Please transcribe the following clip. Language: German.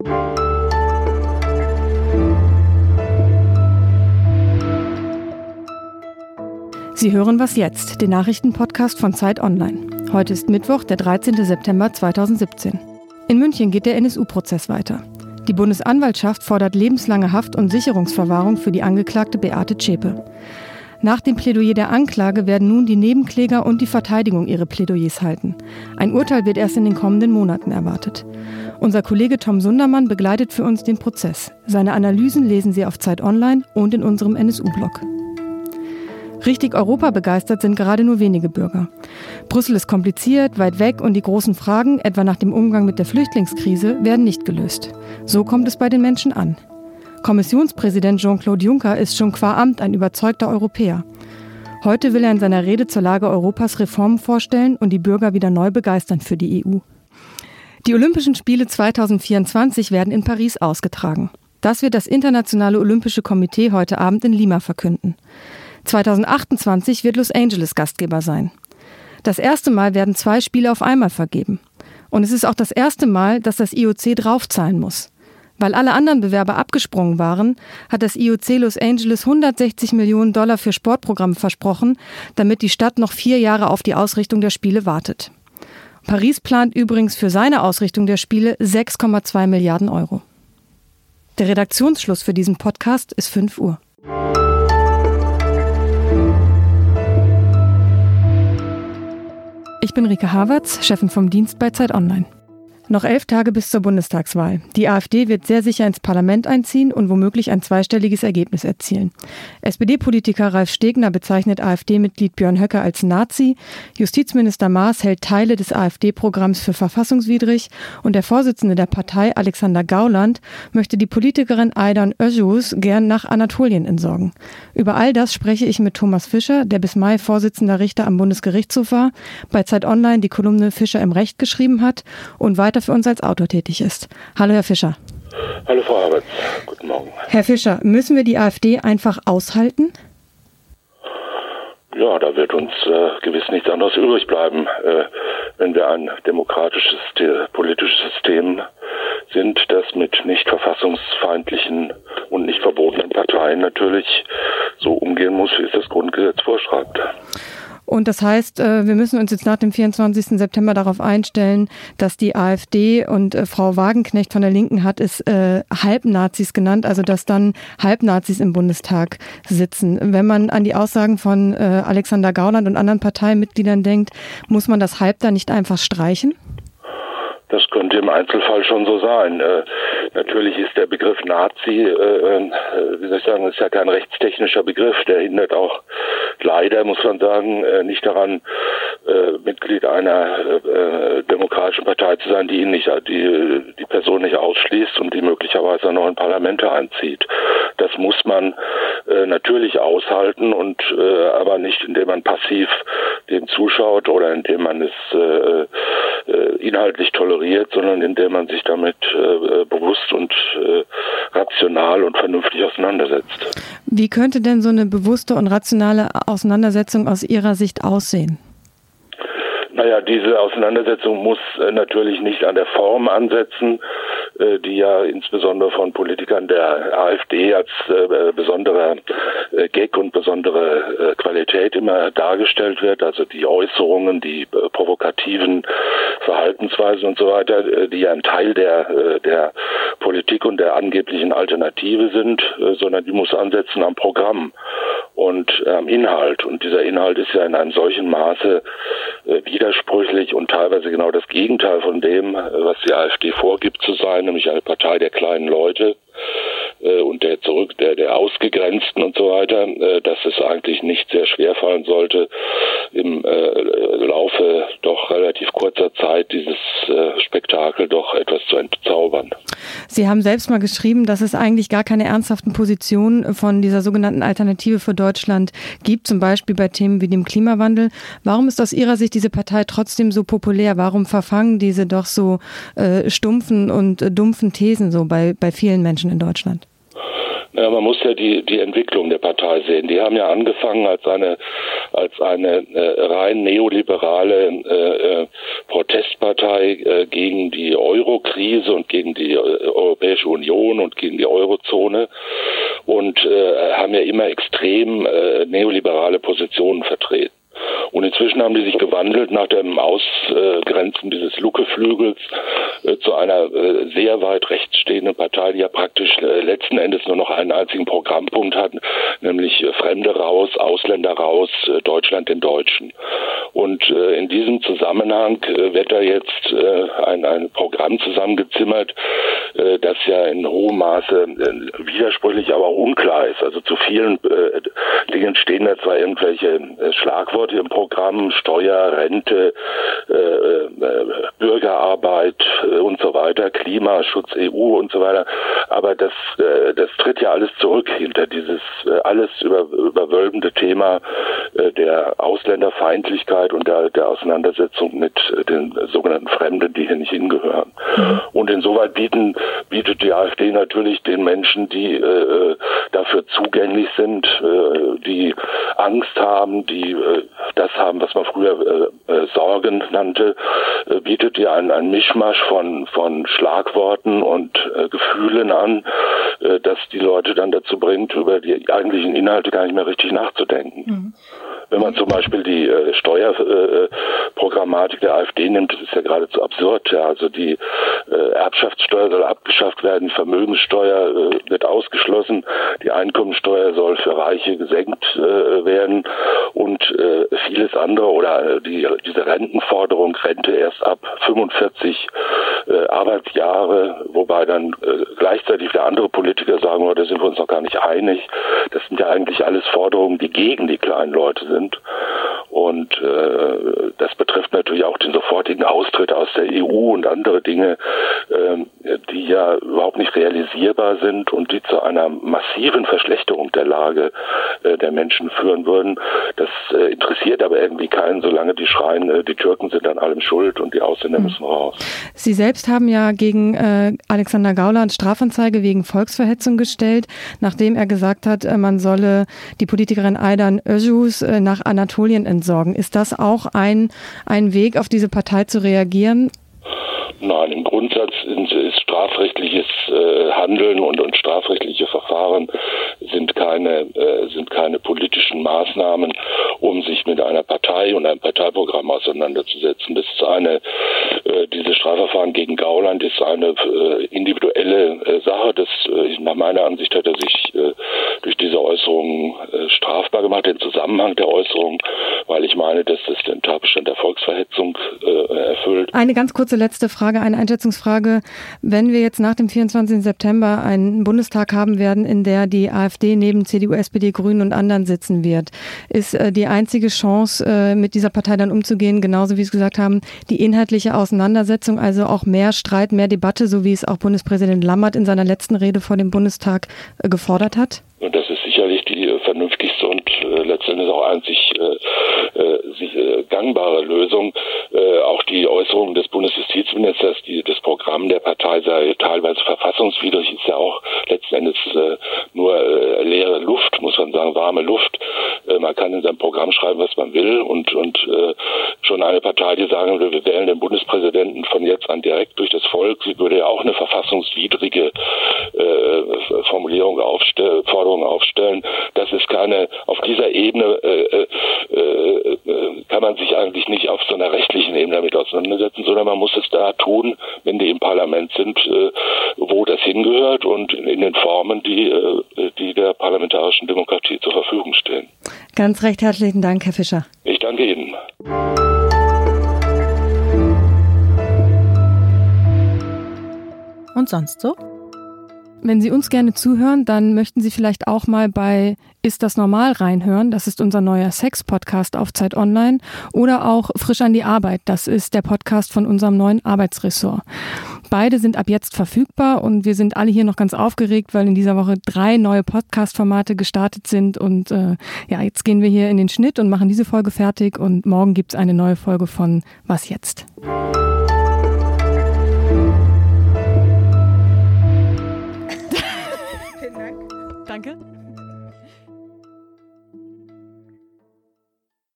Sie hören was jetzt, den Nachrichtenpodcast von Zeit Online. Heute ist Mittwoch, der 13. September 2017. In München geht der NSU-Prozess weiter. Die Bundesanwaltschaft fordert lebenslange Haft und Sicherungsverwahrung für die Angeklagte Beate Zschäpe. Nach dem Plädoyer der Anklage werden nun die Nebenkläger und die Verteidigung ihre Plädoyers halten. Ein Urteil wird erst in den kommenden Monaten erwartet. Unser Kollege Tom Sundermann begleitet für uns den Prozess. Seine Analysen lesen Sie auf Zeit Online und in unserem NSU-Blog. Richtig Europa begeistert sind gerade nur wenige Bürger. Brüssel ist kompliziert, weit weg und die großen Fragen, etwa nach dem Umgang mit der Flüchtlingskrise, werden nicht gelöst. So kommt es bei den Menschen an. Kommissionspräsident Jean-Claude Juncker ist schon qua Amt ein überzeugter Europäer. Heute will er in seiner Rede zur Lage Europas Reformen vorstellen und die Bürger wieder neu begeistern für die EU. Die Olympischen Spiele 2024 werden in Paris ausgetragen. Das wird das Internationale Olympische Komitee heute Abend in Lima verkünden. 2028 wird Los Angeles Gastgeber sein. Das erste Mal werden zwei Spiele auf einmal vergeben. Und es ist auch das erste Mal, dass das IOC draufzahlen muss. Weil alle anderen Bewerber abgesprungen waren, hat das IOC Los Angeles 160 Millionen Dollar für Sportprogramme versprochen, damit die Stadt noch vier Jahre auf die Ausrichtung der Spiele wartet. Paris plant übrigens für seine Ausrichtung der Spiele 6,2 Milliarden Euro. Der Redaktionsschluss für diesen Podcast ist 5 Uhr. Ich bin Rike Havertz, Chefin vom Dienst bei Zeit Online. Noch elf Tage bis zur Bundestagswahl. Die AfD wird sehr sicher ins Parlament einziehen und womöglich ein zweistelliges Ergebnis erzielen. SPD-Politiker Ralf Stegner bezeichnet AfD-Mitglied Björn Höcke als Nazi. Justizminister Maas hält Teile des AfD-Programms für verfassungswidrig und der Vorsitzende der Partei Alexander Gauland möchte die Politikerin Aydan Özjus gern nach Anatolien entsorgen. Über all das spreche ich mit Thomas Fischer, der bis Mai Vorsitzender Richter am Bundesgerichtshof war, bei Zeit Online die Kolumne Fischer im Recht geschrieben hat und weiter Berater für uns als Autor tätig ist. Hallo, Herr Fischer. Hallo, Frau Haberts. Guten Morgen. Herr Fischer, müssen wir die AfD einfach aushalten? Ja, da wird uns äh, gewiss nichts anderes übrig bleiben, äh, wenn wir ein demokratisches politisches System sind, das mit nicht verfassungsfeindlichen und nicht verbotenen Parteien natürlich so umgehen muss, wie es das Grundgesetz vorschreibt. Und das heißt, äh, wir müssen uns jetzt nach dem 24. September darauf einstellen, dass die AfD und äh, Frau Wagenknecht von der Linken hat es äh, Halbnazis genannt, also dass dann Halbnazis im Bundestag sitzen. Wenn man an die Aussagen von Alexander Gauland und anderen Parteimitgliedern denkt, muss man das Halb da nicht einfach streichen? Das könnte im Einzelfall schon so sein. Äh, natürlich ist der Begriff Nazi, äh, äh, wie soll ich sagen, ist ja kein rechtstechnischer Begriff. Der hindert auch leider, muss man sagen, äh, nicht daran, äh, Mitglied einer äh, demokratischen Partei zu sein, die ihn nicht, die die Person nicht ausschließt und die möglicherweise noch in Parlamente einzieht. Das muss man natürlich aushalten und aber nicht, indem man passiv dem zuschaut oder indem man es inhaltlich toleriert sondern indem man sich damit äh, bewusst und äh, rational und vernünftig auseinandersetzt. Wie könnte denn so eine bewusste und rationale Auseinandersetzung aus Ihrer Sicht aussehen? Naja, diese Auseinandersetzung muss äh, natürlich nicht an der Form ansetzen, äh, die ja insbesondere von Politikern der AfD als äh, besonderer Gag und besondere Qualität immer dargestellt wird. Also die Äußerungen, die provokativen Verhaltensweisen und so weiter, die ja ein Teil der, der Politik und der angeblichen Alternative sind, sondern die muss ansetzen am Programm und am Inhalt. Und dieser Inhalt ist ja in einem solchen Maße wieder widersprüchlich und teilweise genau das Gegenteil von dem, äh, was die AfD vorgibt zu sein, nämlich eine Partei der kleinen Leute äh, und der zurück, der, der Ausgegrenzten und so weiter, äh, dass es eigentlich nicht sehr schwer fallen sollte, im äh, doch relativ kurzer Zeit dieses äh, Spektakel doch etwas zu entzaubern. Sie haben selbst mal geschrieben, dass es eigentlich gar keine ernsthaften Positionen von dieser sogenannten Alternative für Deutschland gibt, zum Beispiel bei Themen wie dem Klimawandel. Warum ist aus Ihrer Sicht diese Partei trotzdem so populär? Warum verfangen diese doch so äh, stumpfen und äh, dumpfen Thesen so bei, bei vielen Menschen in Deutschland? Ja, man muss ja die, die Entwicklung der Partei sehen. Die haben ja angefangen als eine, als eine äh, rein neoliberale äh, äh Protestpartei äh, gegen die Euro-Krise und gegen die äh, Europäische Union und gegen die Eurozone und äh, haben ja immer extrem äh, neoliberale Positionen vertreten. Und inzwischen haben die sich gewandelt nach dem Ausgrenzen dieses Lucke-Flügels äh, zu einer äh, sehr weit rechts stehenden Partei, die ja praktisch äh, letzten Endes nur noch einen einzigen Programmpunkt hat, nämlich Fremde raus, Ausländer raus, Deutschland den Deutschen. Und in diesem Zusammenhang wird da jetzt ein, ein Programm zusammengezimmert, das ja in hohem Maße widersprüchlich, aber auch unklar ist. Also zu vielen Dingen stehen da zwar irgendwelche Schlagworte im Programm, Steuer, Rente, äh, äh, Bürgerarbeit äh, und so weiter, Klimaschutz EU und so weiter. Aber das, äh, das tritt ja alles zurück hinter dieses äh, alles über, überwölbende Thema äh, der Ausländerfeindlichkeit und der, der Auseinandersetzung mit äh, den sogenannten Fremden, die hier nicht hingehören. Mhm. Und insoweit bieten, bietet die AfD natürlich den Menschen, die äh, dafür zugänglich sind, äh, die Angst haben, die äh, das haben, was man früher äh, äh, Sorgen nannte, äh, bietet ja ein, ein Mischmasch von, von Schlagworten und äh, Gefühlen an, äh, dass die Leute dann dazu bringt, über die eigentlichen Inhalte gar nicht mehr richtig nachzudenken. Mhm. Wenn man zum Beispiel die äh, Steuerprogrammatik äh, der AfD nimmt, das ist ja geradezu absurd. Ja. Also die äh, Erbschaftssteuer soll abgeschafft werden, Vermögenssteuer äh, wird ausgeschlossen, die Einkommensteuer soll für Reiche gesenkt äh, werden und äh, vieles andere oder äh, die, diese Rentenforderung, Rente erst ab 45 äh, Arbeitsjahre, wobei dann äh, gleichzeitig der andere Politiker sagen, oh, da sind wir uns noch gar nicht einig. Das sind ja eigentlich alles Forderungen, die gegen die kleinen Leute sind. Und äh, das betrifft natürlich auch den sofortigen Austritt aus der EU und andere Dinge, äh, die ja überhaupt nicht realisierbar sind und die zu einer massiven Verschlechterung der Lage äh, der Menschen führen würden. Das äh, interessiert aber irgendwie keinen, solange die schreien, äh, die Türken sind an allem schuld und die Ausländer hm. müssen raus. Sie selbst haben ja gegen äh, Alexander Gauland Strafanzeige wegen Volksverhetzung gestellt, nachdem er gesagt hat, äh, man solle die Politikerin Aydan Özjus äh, nach Anatolien entsorgen. Ist das auch ein, ein Weg, auf diese Partei zu reagieren? Nein, im Grundsatz ist strafrechtliches äh, Handeln und, und strafrechtliche Verfahren sind keine äh, sind keine politischen Maßnahmen, um sich mit einer Partei und einem Parteiprogramm auseinanderzusetzen. Das ist eine äh, diese Strafverfahren gegen Gauland ist eine individuelle Sache. Das nach meiner Ansicht hat er sich durch diese Äußerungen äh, strafbar gemacht, den Zusammenhang der Äußerungen, weil ich meine, dass es den Tatbestand der Volksverhetzung äh, erfüllt. Eine ganz kurze letzte Frage Frage, eine Einschätzungsfrage. Wenn wir jetzt nach dem 24. September einen Bundestag haben werden, in der die AfD neben CDU, SPD, Grünen und anderen sitzen wird, ist äh, die einzige Chance, äh, mit dieser Partei dann umzugehen, genauso wie Sie gesagt haben, die inhaltliche Auseinandersetzung, also auch mehr Streit, mehr Debatte, so wie es auch Bundespräsident Lammert in seiner letzten Rede vor dem Bundestag äh, gefordert hat? Und das ist sicherlich die vernünftigste und letztendlich auch einzig gangbare Lösung. auch die Äußerungen des Bundesjustizministers, die, das Programm der Partei sei teilweise verfassungswidrig, ist ja auch letzten Endes äh, nur äh, leere Luft, muss man sagen, warme Luft. Äh, man kann in seinem Programm schreiben, was man will und, und äh, schon eine Partei, die sagen will, wir wählen den Bundespräsidenten von jetzt an direkt durch das Volk, sie würde ja auch eine verfassungswidrige äh, Formulierung aufstellen, Forderung aufstellen. Das ist keine, auf dieser Ebene äh, äh, äh, kann man sich eigentlich nicht auf so einer rechtlichen Ebene damit auseinandersetzen, sondern man muss es da tun, wenn die im Parlament sind, äh, wo das hingehört und in, in den Formen, die, äh, die der parlamentarischen Demokratie zur Verfügung stehen. Ganz recht herzlichen Dank, Herr Fischer. Ich danke Ihnen. Und sonst so? Wenn Sie uns gerne zuhören, dann möchten Sie vielleicht auch mal bei Ist das normal reinhören? Das ist unser neuer Sex-Podcast auf Zeit Online. Oder auch Frisch an die Arbeit. Das ist der Podcast von unserem neuen Arbeitsressort. Beide sind ab jetzt verfügbar und wir sind alle hier noch ganz aufgeregt, weil in dieser Woche drei neue Podcast-Formate gestartet sind. Und äh, ja, jetzt gehen wir hier in den Schnitt und machen diese Folge fertig und morgen gibt's eine neue Folge von Was jetzt? Danke.